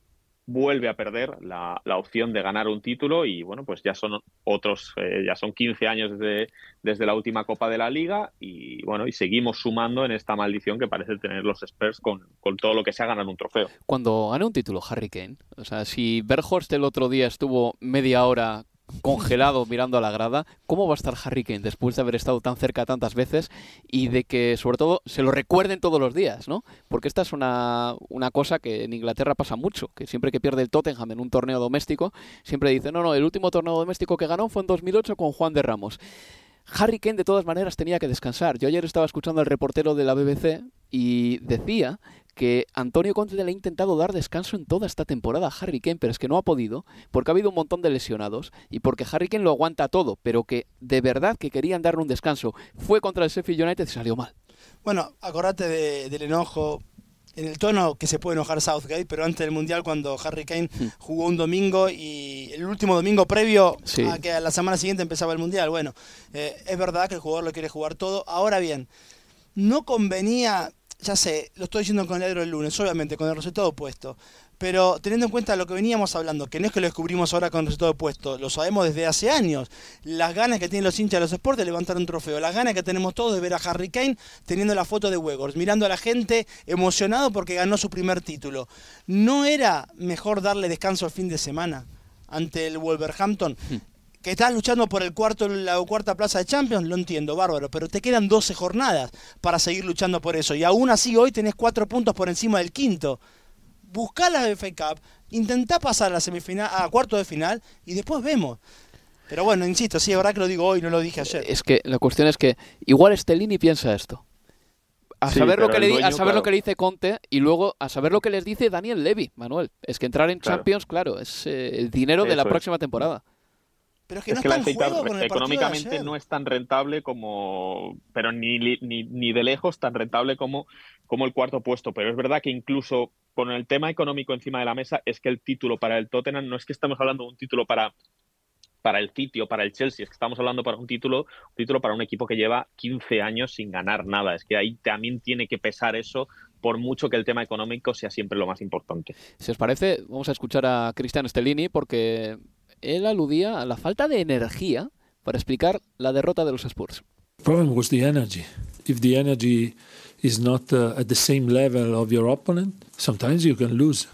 vuelve a perder la, opción de ganar un título y bueno, pues ya son otros, eh, ya son 15 años desde, desde la última Copa de la Liga y bueno, y seguimos sumando en esta maldición que parece tener los Spurs con, con todo lo que se ha ganado un trofeo. Cuando gane un título Harry Kane, o sea, si Berghorst el otro día estuvo media hora congelado mirando a la grada. ¿Cómo va a estar Harry Kane después de haber estado tan cerca tantas veces y de que, sobre todo, se lo recuerden todos los días, ¿no? Porque esta es una, una cosa que en Inglaterra pasa mucho, que siempre que pierde el Tottenham en un torneo doméstico, siempre dice, no, no, el último torneo doméstico que ganó fue en 2008 con Juan de Ramos. Harry Kane de todas maneras tenía que descansar. Yo ayer estaba escuchando al reportero de la BBC y decía que Antonio Conte le ha intentado dar descanso en toda esta temporada a Harry Kane, pero es que no ha podido, porque ha habido un montón de lesionados y porque Harry Kane lo aguanta todo, pero que de verdad que querían darle un descanso. Fue contra el Sheffield United y salió mal. Bueno, acordate del enojo en el tono que se puede enojar Southgate, pero antes del Mundial cuando Harry Kane hmm. jugó un domingo y el último domingo previo a que a la semana siguiente empezaba el Mundial. Bueno, eh, es verdad que el jugador lo quiere jugar todo. Ahora bien, no convenía ya sé, lo estoy diciendo con el del lunes, obviamente, con el resultado opuesto. Pero teniendo en cuenta lo que veníamos hablando, que no es que lo descubrimos ahora con el resultado opuesto, lo sabemos desde hace años. Las ganas que tienen los hinchas de los sports de levantar un trofeo, las ganas que tenemos todos de ver a Harry Kane teniendo la foto de Wegors, mirando a la gente emocionado porque ganó su primer título. ¿No era mejor darle descanso el fin de semana ante el Wolverhampton? Hmm que estás luchando por el cuarto, la cuarta plaza de Champions, lo entiendo, bárbaro, pero te quedan 12 jornadas para seguir luchando por eso. Y aún así hoy tenés 4 puntos por encima del quinto. Buscá la FA Cup, intentá pasar a la semifinal, a cuarto de final y después vemos. Pero bueno, insisto, sí, es verdad que lo digo hoy, no lo dije ayer. Es que la cuestión es que igual Stellini piensa esto. A saber, lo que, le, a saber lo que le dice Conte y luego a saber lo que les dice Daniel Levy, Manuel. Es que entrar en Champions, claro, es eh, el dinero de la próxima temporada. Pero es que, no económicamente no es tan rentable como, pero ni, ni, ni, de lejos tan rentable como, como el cuarto puesto. Pero es verdad que incluso con el tema económico encima de la mesa es que el título para el Tottenham no es que estamos hablando de un título para para el City o para el Chelsea, es que estamos hablando para un título, un título para un equipo que lleva 15 años sin ganar nada. Es que ahí también tiene que pesar eso, por mucho que el tema económico sea siempre lo más importante. Si os parece, vamos a escuchar a Cristian Stellini porque él aludía a la falta de energía para explicar la derrota de los Spurs. The problem was the energy. If the energy is not uh, at the same level of your opponent, sometimes you can lose.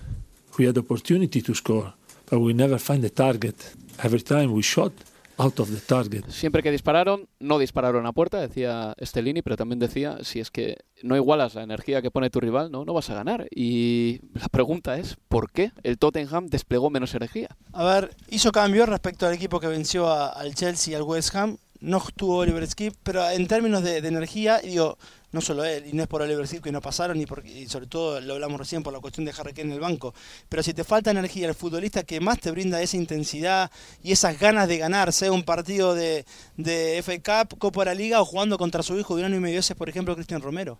We had opportunity to score, but we never find the target. Every time we shot, out of the target. Siempre que dispararon, no dispararon a puerta, decía Stellini, pero también decía, si es que no igualas la energía que pone tu rival, no, no vas a ganar. Y la pregunta es, ¿por qué el Tottenham desplegó menos energía? A ver, hizo cambios respecto al equipo que venció a- al Chelsea y al West Ham. No estuvo Oliver Skip, pero en términos de, de energía, digo, no solo él, y no es por Oliver Skip que no pasaron, y, porque, y sobre todo lo hablamos recién por la cuestión de Harry en el banco. Pero si te falta energía, el futbolista que más te brinda esa intensidad y esas ganas de ganar, sea un partido de, de FA Cup, Copa de la Liga o jugando contra su hijo de un año y medio, ese es por ejemplo Cristian Romero.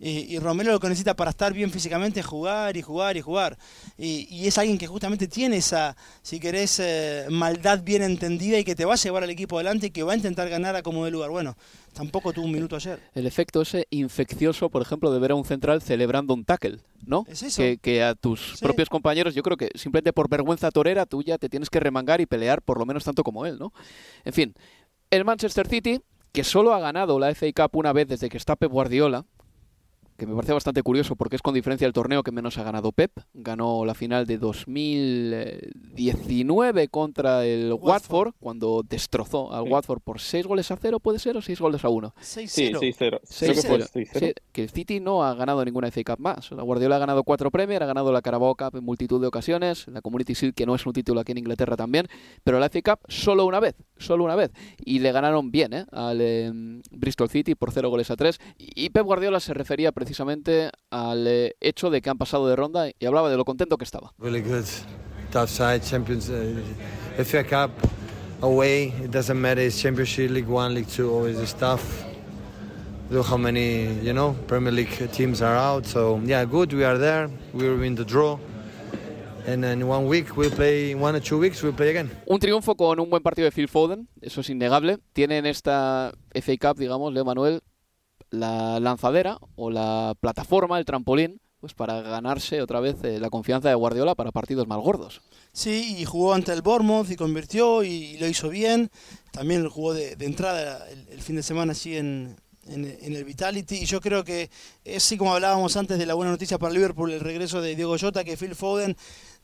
Y, y Romero lo que necesita para estar bien físicamente es jugar y jugar y jugar. Y, y es alguien que justamente tiene esa, si querés, eh, maldad bien entendida y que te va a llevar al equipo adelante y que va a intentar ganar a como de lugar. Bueno, tampoco tuvo un minuto ayer. El efecto ese infeccioso, por ejemplo, de ver a un central celebrando un tackle, ¿no? Es eso. Que, que a tus propios compañeros, yo creo que simplemente por vergüenza torera, tú ya te tienes que remangar y pelear por lo menos tanto como él, ¿no? En fin, el Manchester City, que solo ha ganado la FA Cup una vez desde que está Pep Guardiola, que me parece bastante curioso porque es con diferencia el torneo que menos ha ganado Pep. Ganó la final de 2019 contra el Watford, cuando destrozó al Sí. Watford por 6 goles a 0, ¿puede ser? ¿O 6 goles a 1? 6-0. Sí, 6-0. Creo que fue 6-0. Sí, que el City no ha ganado ninguna FA Cup más. La Guardiola ha ganado cuatro Premier, ha ganado la Carabao Cup en multitud de ocasiones, la Community Shield, que no es un título aquí en Inglaterra también, pero la FA Cup solo una vez, solo una vez. Y le ganaron bien ¿eh? al eh, Bristol City por 0 goles a 3. Y Pep Guardiola se refería precisamente al eh, hecho de que han pasado de ronda y hablaba de lo contento que estaba. Really good, tough side, Champions, uh, FA Cup away. It doesn't matter. It's Championship, League One, League Two. Always is tough. Look how many, you know, Premier League teams are out. So yeah, good. We are there. We were in the draw, and in one week we'll play. In one or two weeks we'll play again. Un triunfo con un buen partido de Phil Foden, eso es innegable. Tiene en esta FA Cup, digamos, Leo Manuel, la lanzadera o la plataforma, el trampolín, pues para ganarse otra vez eh, la confianza de Guardiola para partidos más gordos. Sí, y jugó ante el Bournemouth y convirtió y, lo hizo bien. También jugó de, de entrada el, fin de semana así en, en, en el Vitality. Y yo creo que, es así como hablábamos antes de la buena noticia para Liverpool, el regreso de Diego Jota, que Phil Foden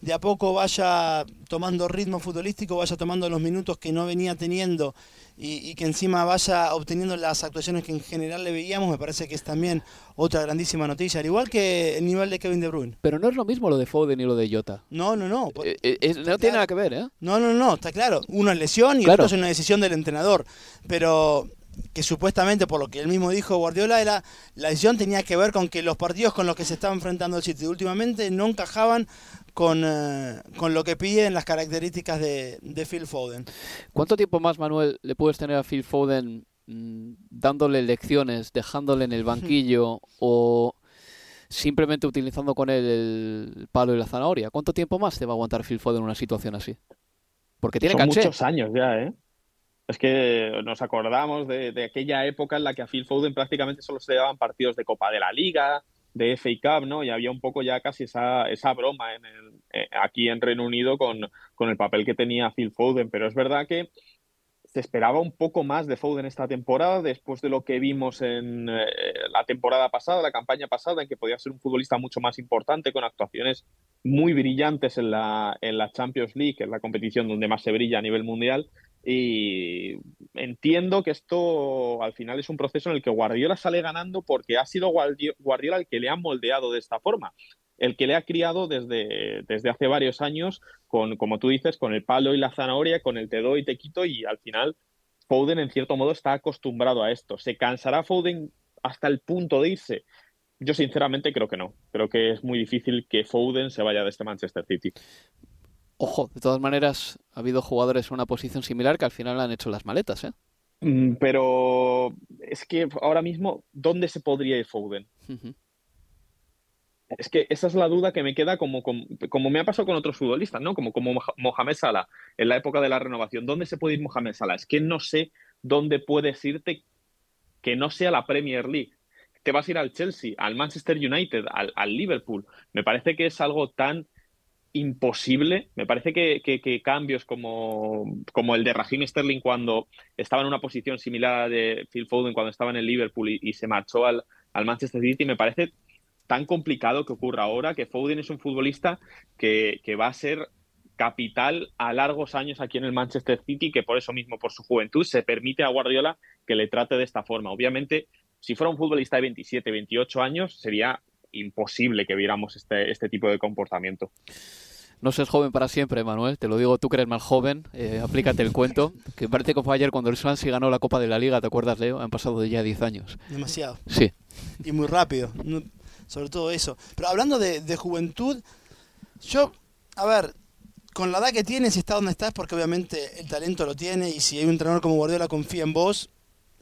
de a poco vaya tomando ritmo futbolístico, vaya tomando los minutos que no venía teniendo y, y que encima vaya obteniendo las actuaciones que en general le veíamos, me parece que es también otra grandísima noticia, al igual que el nivel de Kevin De Bruyne. Pero no es lo mismo lo de Foden y lo de Jota. No, no, no. Eh, eh, no tiene nada que ver, ¿eh? No, no, no, está claro. Uno es lesión y Claro. otro es una decisión del entrenador. Pero que supuestamente, por lo que él mismo dijo Guardiola, era la decisión tenía que ver con que los partidos con los que se estaba enfrentando el City últimamente no encajaban con, eh, con lo que piden las características de, de Phil Foden. ¿Cuánto tiempo más, Manuel, le puedes tener a Phil Foden mm, dándole lecciones, dejándole en el banquillo o simplemente utilizando con él el palo y la zanahoria? ¿Cuánto tiempo más te va a aguantar Phil Foden en una situación así? Porque tiene Son caché. muchos años ya, ¿eh? Es que nos acordamos de, de aquella época en la que a Phil Foden prácticamente solo se daban partidos de Copa de la Liga, de FA Cup, ¿no? Y había un poco ya casi esa, esa broma en eh, aquí en Reino Unido con, con el papel que tenía Phil Foden. Pero es verdad que se esperaba un poco más de Foden esta temporada, después de lo que vimos en eh, la temporada pasada, la campaña pasada, en que podía ser un futbolista mucho más importante, con actuaciones muy brillantes en la, en la Champions League, que la competición donde más se brilla a nivel mundial. Y entiendo que esto al final es un proceso en el que Guardiola sale ganando porque ha sido Guardi- Guardiola el que le ha moldeado de esta forma el que le ha criado desde, desde hace varios años, con, como tú dices, con el palo y la zanahoria, con el te doy y te quito, y al final Foden en cierto modo está acostumbrado a esto. ¿Se cansará Foden hasta el punto de irse? Yo sinceramente creo que no. Creo que es muy difícil que Foden se vaya de este Manchester City. Ojo, de todas maneras, ha habido jugadores en una posición similar que al final han hecho las maletas, ¿eh? Mm, Pero es que ahora mismo, ¿dónde se podría ir Foden? Es que esa es la duda que me queda como, como, como me ha pasado con otros futbolistas, ¿no? Como, como Mohamed Salah en la época de la renovación. ¿Dónde se puede ir Mohamed Salah? Es que no sé dónde puedes irte que no sea la Premier League. Te vas a ir al Chelsea, al Manchester United, al, al Liverpool. Me parece que es algo tan imposible. Me parece que, cambios como, como el de Raheem Sterling cuando estaba en una posición similar a de Phil Foden cuando estaba en el Liverpool y, y se marchó al, al Manchester City, me parece tan complicado que ocurra ahora que Foden es un futbolista que, que va a ser capital a largos años aquí en el Manchester City, que por eso mismo, por su juventud, se permite a Guardiola que le trate de esta forma. Obviamente, si fuera un futbolista de 27, 28 años, sería imposible que viéramos este, este tipo de comportamiento. No seas joven para siempre, Manuel. Te lo digo, tú que eres más joven. Eh, aplícate el cuento. Que parece que fue ayer cuando el Swansea ganó la Copa de la Liga. ¿Te acuerdas, Leo? Han pasado ya 10 años. Demasiado. Sí. Y muy rápido. Sobre todo eso. Pero hablando de, de juventud, yo, a ver, con la edad que tienes y está donde estás, porque obviamente el talento lo tiene y si hay un entrenador como Guardiola confía en vos,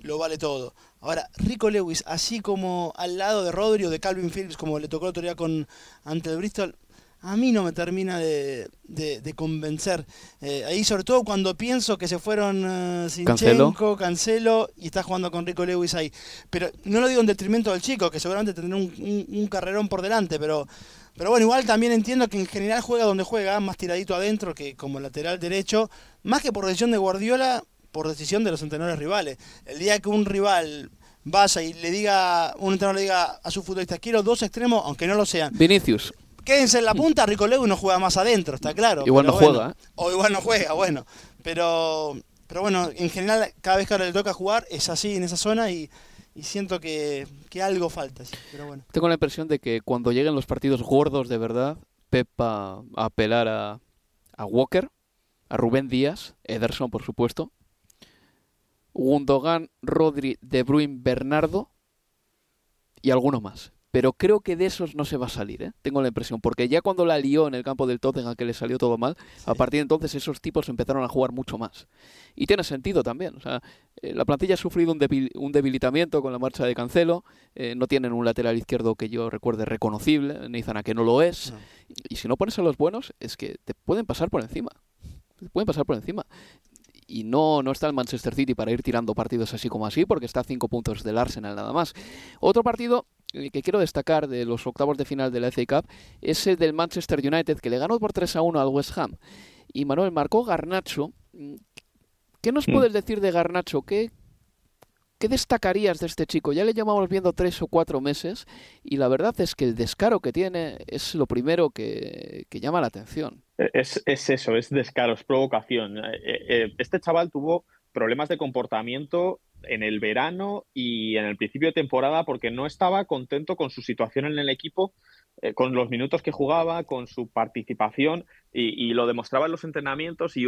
lo vale todo. Ahora, Rico Lewis, así como al lado de Rodri o de Calvin Phillips, como le tocó otro día con, ante el Bristol, a mí no me termina de, de, convencer. Eh, ahí sobre todo cuando pienso que se fueron uh, Sinchenko, Cancelo. y está jugando con Rico Lewis ahí. Pero no lo digo en detrimento del chico, que seguramente tendrá un, un, carrerón por delante, pero, pero bueno, igual también entiendo que en general juega donde juega, más tiradito adentro que como lateral derecho, más que por decisión de Guardiola, por decisión de los entrenadores rivales. El día que un rival vaya y le diga, un entrenador le diga a su futbolista, quiero dos extremos, aunque no lo sean. Vinicius quédense en la punta, Rico Lewis no juega más adentro, está claro. Igual no juega, ¿eh? O igual no juega, bueno. Pero, pero bueno, en general, cada vez que ahora le toca jugar, es así en esa zona y, siento que, algo falta. pero bueno. Tengo la impresión de que cuando lleguen los partidos gordos de verdad, Pepa a apelar a, a Walker, a Rubén Díaz, Ederson, por supuesto, Gundogan, Rodri, De Bruyne, Bernardo y alguno más pero creo que de esos no se va a salir, ¿eh? tengo la impresión, porque ya cuando la lió en el campo del Tottenham, que le salió todo mal, a partir de entonces esos tipos empezaron a jugar mucho más. Y tiene sentido también, o sea, eh, la plantilla ha sufrido un, debilitamiento con la marcha de Cancelo, eh, no tienen un lateral izquierdo que yo recuerde reconocible, Neizana que no lo es, y si no pones a los buenos, es que te pueden pasar por encima, te pueden pasar por encima y no, no está el Manchester City para ir tirando partidos así como así, porque está a cinco puntos del Arsenal nada más. Otro partido eh, que quiero destacar de los octavos de final de la FA Cup es el del Manchester United, que le ganó por 3 a 1 al West Ham. Y Manuel marcó Garnacho. ¿Qué nos mm. puedes decir de Garnacho? ¿Qué, ¿Qué destacarías de este chico? Ya le llevamos viendo tres o cuatro meses y la verdad es que el descaro que tiene es lo primero que, llama la atención. Es, es, eso, es descaro, es provocación. Eh, eh, este chaval tuvo problemas de comportamiento en el verano y en el principio de temporada porque no estaba contento con su situación en el equipo, eh, con los minutos que jugaba, con su participación y, lo demostraba en los entrenamientos y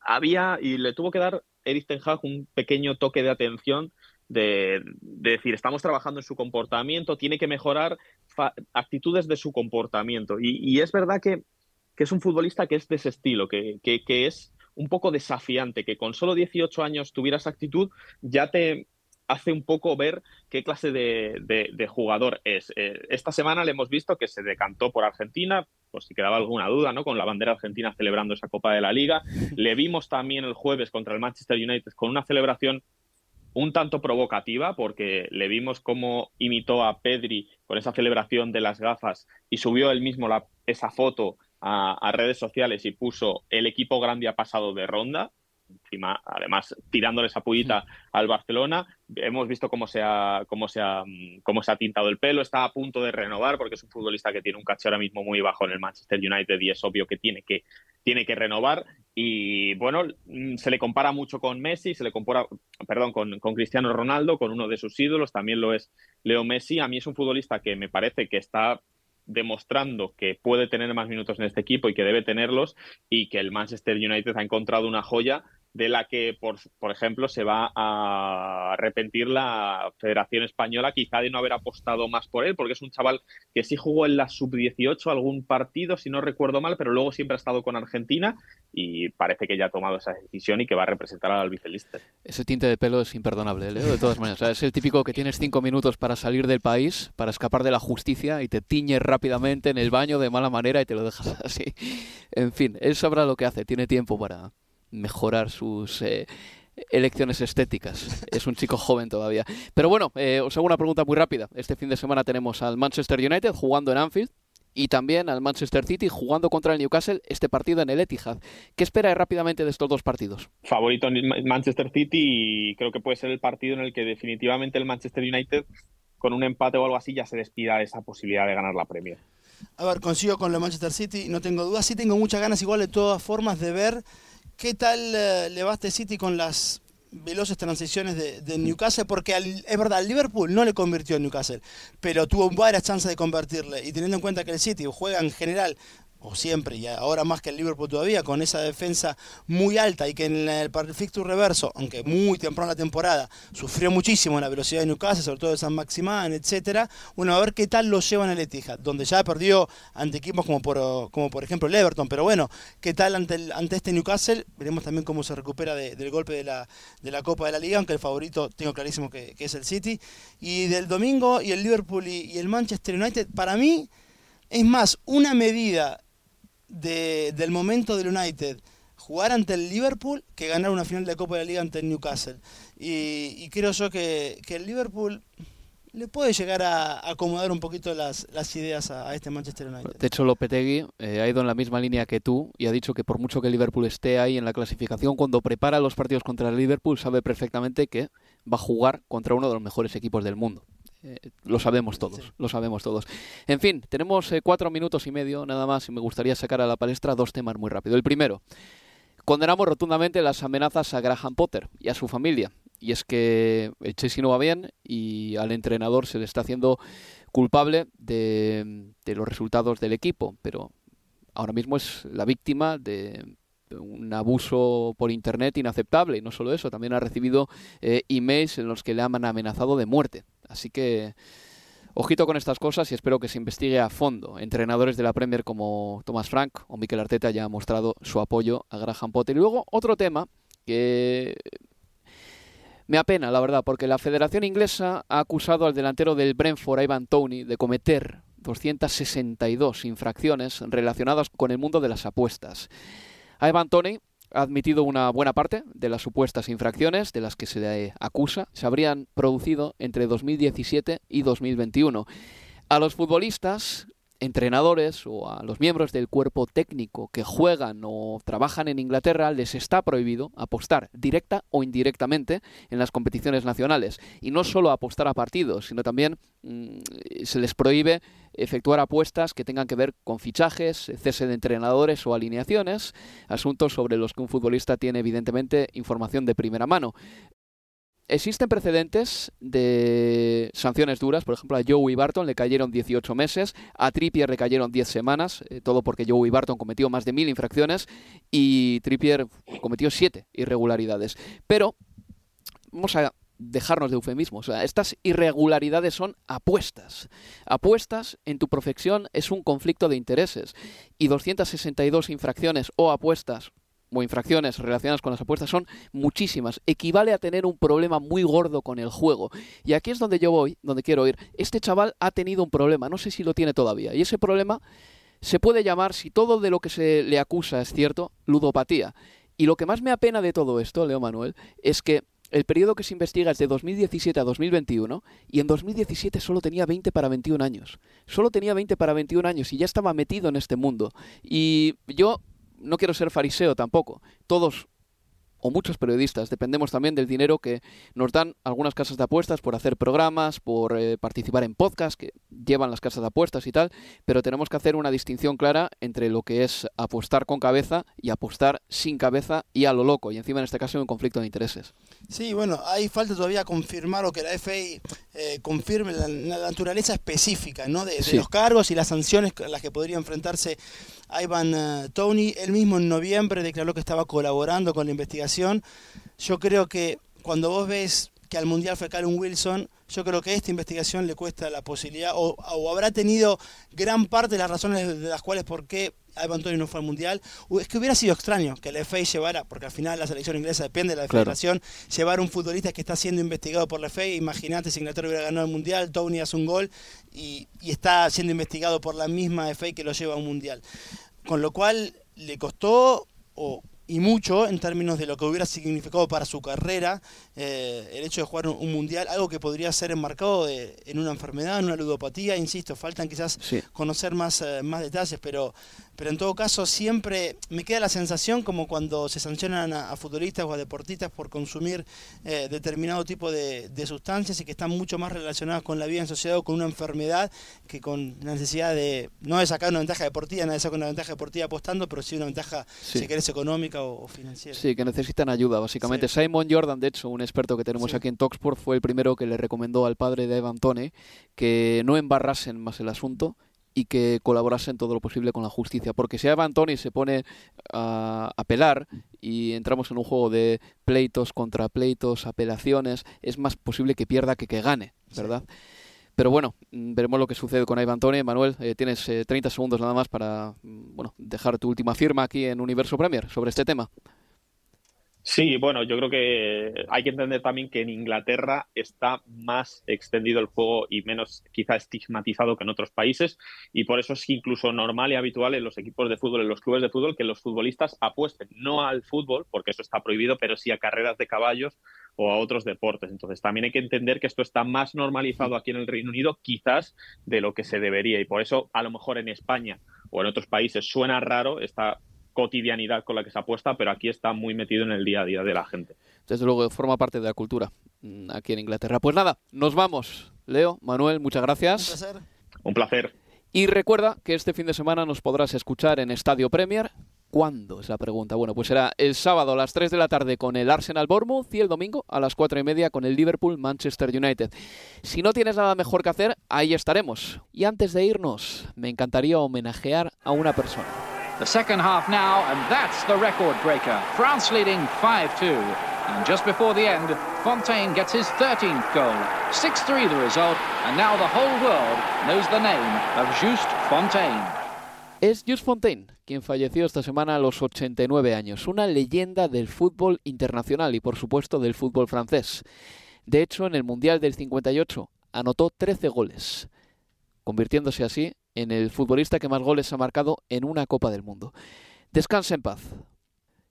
había y le tuvo que dar Eric Ten Hag un pequeño toque de atención de, decir estamos trabajando en su comportamiento, tiene que mejorar actitudes de su comportamiento y, es verdad que, es un futbolista que es de ese estilo, que, que es un poco desafiante, que con solo 18 años tuvieras actitud, ya te hace un poco ver qué clase de, jugador es. Eh, esta semana le hemos visto que se decantó por Argentina, por si quedaba alguna duda, ¿no? Con la bandera argentina celebrando esa Copa de la Liga. Le vimos también el jueves contra el Manchester United con una celebración un tanto provocativa, porque le vimos cómo imitó a Pedri con esa celebración de las gafas y subió él mismo la, esa foto a, redes sociales y puso el equipo grande ha pasado de ronda, encima, además, tirándole esa pullita al Barcelona. Hemos visto cómo se, ha, cómo, se ha, cómo se ha tintado el pelo, está a punto de renovar porque es un futbolista que tiene un caché ahora mismo muy bajo en el Manchester United y es obvio que tiene que, tiene que renovar. Y bueno, se le compara mucho con Messi, se le compara, perdón, con, con Cristiano Ronaldo, con uno de sus ídolos, también lo es Leo Messi. A mí es un futbolista que me parece que está demostrando que puede tener más minutos en este equipo y que debe tenerlos y que el Manchester United ha encontrado una joya de la que, por, por, ejemplo, se va a arrepentir la Federación Española quizá de no haber apostado más por él, porque es un chaval que sí jugó en la sub-18 algún partido, si no recuerdo mal, pero luego siempre ha estado con Argentina y parece que ya ha tomado esa decisión y que va a representar al Albiceleste. Ese tinte de pelo es imperdonable, Leo, de todas maneras. es el típico que tienes cinco minutos para salir del país, para escapar de la justicia y te tiñes rápidamente en el baño de mala manera y te lo dejas así. En fin, él sabrá lo que hace, tiene tiempo para, mejorar sus eh, elecciones estéticas. Es un chico joven todavía. Pero bueno, eh, os hago una pregunta muy rápida. Este fin de semana tenemos al Manchester United jugando en Anfield y también al Manchester City jugando contra el Newcastle este partido en el Etihad. ¿Qué espera rápidamente de estos dos partidos? Favorito en Manchester City y creo que puede ser el partido en el que definitivamente el Manchester United con un empate o algo así ya se despida de esa posibilidad de ganar la Premier. A ver, consigo con el Manchester City, no tengo dudas. Sí tengo muchas ganas igual de todas formas de ver qué tal eh, le va a este City con las veloces transiciones de, Newcastle, porque es verdad, Liverpool no le convirtió en Newcastle, pero tuvo varias chances de convertirle. Y teniendo en cuenta que el City juega en general o siempre, y ahora más que el Liverpool todavía, con esa defensa muy alta y que en el fixture reverso, aunque muy temprano en la temporada, sufrió muchísimo la velocidad de Newcastle, sobre todo de San Maximán, etcétera. Bueno, a ver qué tal lo llevan el Etihad, donde ya perdió ante equipos como por, como por ejemplo el Everton, pero bueno, qué tal ante, ante este Newcastle, veremos también cómo se recupera del golpe de la, de la Copa de la Liga, aunque el favorito tengo clarísimo que, es el City. Y del domingo y el Liverpool y el Manchester United, para mí... Es más, una medida de, del momento del United jugar ante el Liverpool que ganar una final de Copa de la Liga ante el Newcastle. Y, creo yo que, el Liverpool le puede llegar a acomodar un poquito las, las ideas a, este Manchester United. De hecho, Lopetegui eh, ha ido en la misma línea que tú y ha dicho que por mucho que el Liverpool esté ahí en la clasificación, cuando prepara los partidos contra el Liverpool sabe perfectamente que va a jugar contra uno de los mejores equipos del mundo. Eh, lo sabemos todos, lo sabemos todos. En fin, tenemos eh, cuatro minutos y medio nada más y me gustaría sacar a la palestra dos temas muy rápido. El primero, condenamos rotundamente las amenazas a Graham Potter y a su familia. Y es que el Chelsea no va bien y al entrenador se le está haciendo culpable de, los resultados del equipo, pero ahora mismo es la víctima de, un abuso por internet inaceptable y no solo eso, también ha recibido eh, emails en los que le han amenazado de muerte. Así que ojito con estas cosas y espero que se investigue a fondo. Entrenadores de la Premier como Thomas Frank o Mikel Arteta ya han mostrado su apoyo a Graham Potter. Y luego otro tema que me apena, la verdad, porque la Federación Inglesa ha acusado al delantero del Brentford, Ivan Tony, de cometer 262 infracciones relacionadas con el mundo de las apuestas. Ivan Tony ha admitido una buena parte de las supuestas infracciones de las que se le acusa se habrían producido entre 2017 y 2021. A los futbolistas entrenadores o a los miembros del cuerpo técnico que juegan o trabajan en Inglaterra les está prohibido apostar directa o indirectamente en las competiciones nacionales. Y no solo apostar a partidos, sino también mm, se les prohíbe efectuar apuestas que tengan que ver con fichajes, cese de entrenadores o alineaciones, asuntos sobre los que un futbolista tiene evidentemente información de primera mano. Existen precedentes de sanciones duras, por ejemplo a Joey Barton le cayeron 18 meses, a Trippier le cayeron 10 semanas, eh, todo porque Joey Barton cometió más de mil infracciones y Trippier cometió 7 irregularidades. Pero vamos a dejarnos de eufemismos. estas irregularidades son apuestas. Apuestas en tu profesión es un conflicto de intereses. Y 262 infracciones o apuestas o infracciones relacionadas con las apuestas son muchísimas. Equivale a tener un problema muy gordo con el juego. Y aquí es donde yo voy, donde quiero ir. Este chaval ha tenido un problema, no sé si lo tiene todavía. Y ese problema se puede llamar, si todo de lo que se le acusa es cierto, ludopatía. Y lo que más me apena de todo esto, Leo Manuel, es que el periodo que se investiga es de 2017 a 2021 y en 2017 solo tenía 20 para 21 años. Solo tenía 20 para 21 años y ya estaba metido en este mundo. Y yo no quiero ser fariseo tampoco. Todos o muchos periodistas dependemos también del dinero que nos dan algunas casas de apuestas por hacer programas, por eh, participar en podcasts que llevan las casas de apuestas y tal, pero tenemos que hacer una distinción clara entre lo que es apostar con cabeza y apostar sin cabeza y a lo loco, y encima en este caso hay un conflicto de intereses. Sí, bueno, hay falta todavía confirmar o que la FA eh, confirme la, naturaleza específica ¿no? de, los cargos y las sanciones a las que podría enfrentarse Ivan uh, Tony. Él mismo en noviembre declaró que estaba colaborando con la investigación. Yo creo que cuando vos ves que al Mundial fue Callum Wilson, yo creo que esta investigación le cuesta la posibilidad, o, habrá tenido gran parte de las razones de las cuales por qué Ivan Tony no fue al Mundial. Es que hubiera sido extraño que la FA llevara, porque al final la selección inglesa depende de la federación, llevar un futbolista que está siendo investigado por la FA. Imagínate si Inglaterra hubiera ganado el Mundial, Tony hace un gol y, y está siendo investigado por la misma FA que lo lleva a un Mundial. Con lo cual le costó, o y mucho en términos de lo que hubiera significado para su carrera eh, el hecho de jugar un, mundial, algo que podría ser enmarcado en una enfermedad, en una ludopatía, insisto, faltan quizás conocer más, eh, más detalles, pero, pero en todo caso siempre me queda la sensación como cuando se sancionan a, futbolistas o a deportistas por consumir eh, determinado tipo de, sustancias y que están mucho más relacionadas con la vida en sociedad o con una enfermedad que con la necesidad de, no de sacar una ventaja deportiva, nadie saca una ventaja deportiva apostando, pero sí una ventaja, si querés, económica o, Sí, que necesitan ayuda, básicamente. Simon Jordan, de hecho, un experto que tenemos aquí en Talksport, fue el primero que le recomendó al padre de Evan Tone que no embarrasen más el asunto y que colaborasen todo lo posible con la justicia. Porque si Evan Tony se pone a apelar y entramos en un juego de pleitos contra pleitos, apelaciones, es más posible que pierda que que gane, ¿verdad? Pero bueno, mm, veremos lo que sucede con Ivan Tone. Manuel, eh, tienes 30 eh, segundos nada más para mm, bueno, dejar tu última firma aquí en Universo Premier sobre este tema. Sí, bueno, yo creo que hay que entender también que en Inglaterra está más extendido el juego y menos quizá estigmatizado que en otros países y por eso es incluso normal y habitual en los equipos de fútbol, en los clubes de fútbol, que los futbolistas apuesten no al fútbol, porque eso está prohibido, pero sí a carreras de caballos o a otros deportes. Entonces también hay que entender que esto está más normalizado aquí en el Reino Unido quizás de lo que se debería y por eso a lo mejor en España o en otros países suena raro esta cotidianidad con la que se apuesta, pero aquí está muy metido en el día a día de la gente. Desde luego, forma parte de la cultura mm, aquí en Inglaterra. Pues nada, nos vamos. Leo, Manuel, muchas gracias. Un placer. Un placer. Y recuerda que este fin de semana nos podrás escuchar en Estadio Premier. ¿Cuándo? Es la pregunta. Bueno, pues será el sábado a las 3 de la tarde con el Arsenal Bournemouth y el domingo a las 4 y media con el Liverpool Manchester United. Si no tienes nada mejor que hacer, ahí estaremos. Y antes de irnos, me encantaría homenajear a una persona. The second half now, and that's the record breaker. France leading 5-2. And just before the end, Fontaine gets his 13th goal. 6-3 the result, and now the whole world knows the name of Just Fontaine. Es Just Fontaine, quien falleció esta semana a los 89 años, una leyenda del fútbol internacional y por supuesto del fútbol francés. De hecho, en el Mundial del 58 anotó 13 goles, convirtiéndose así en el futbolista que más goles ha marcado en una Copa del Mundo. Descansa en paz.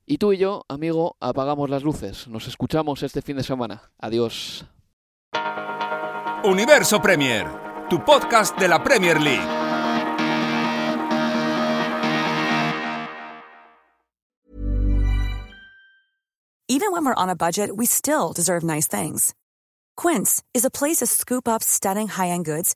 Y tú y yo, amigo, apagamos las luces. Nos escuchamos este fin de semana. Adiós. Universo Premier, tu podcast de la Premier League. Even when we're on a budget, we still deserve nice things. Quince is a place to scoop up stunning high-end goods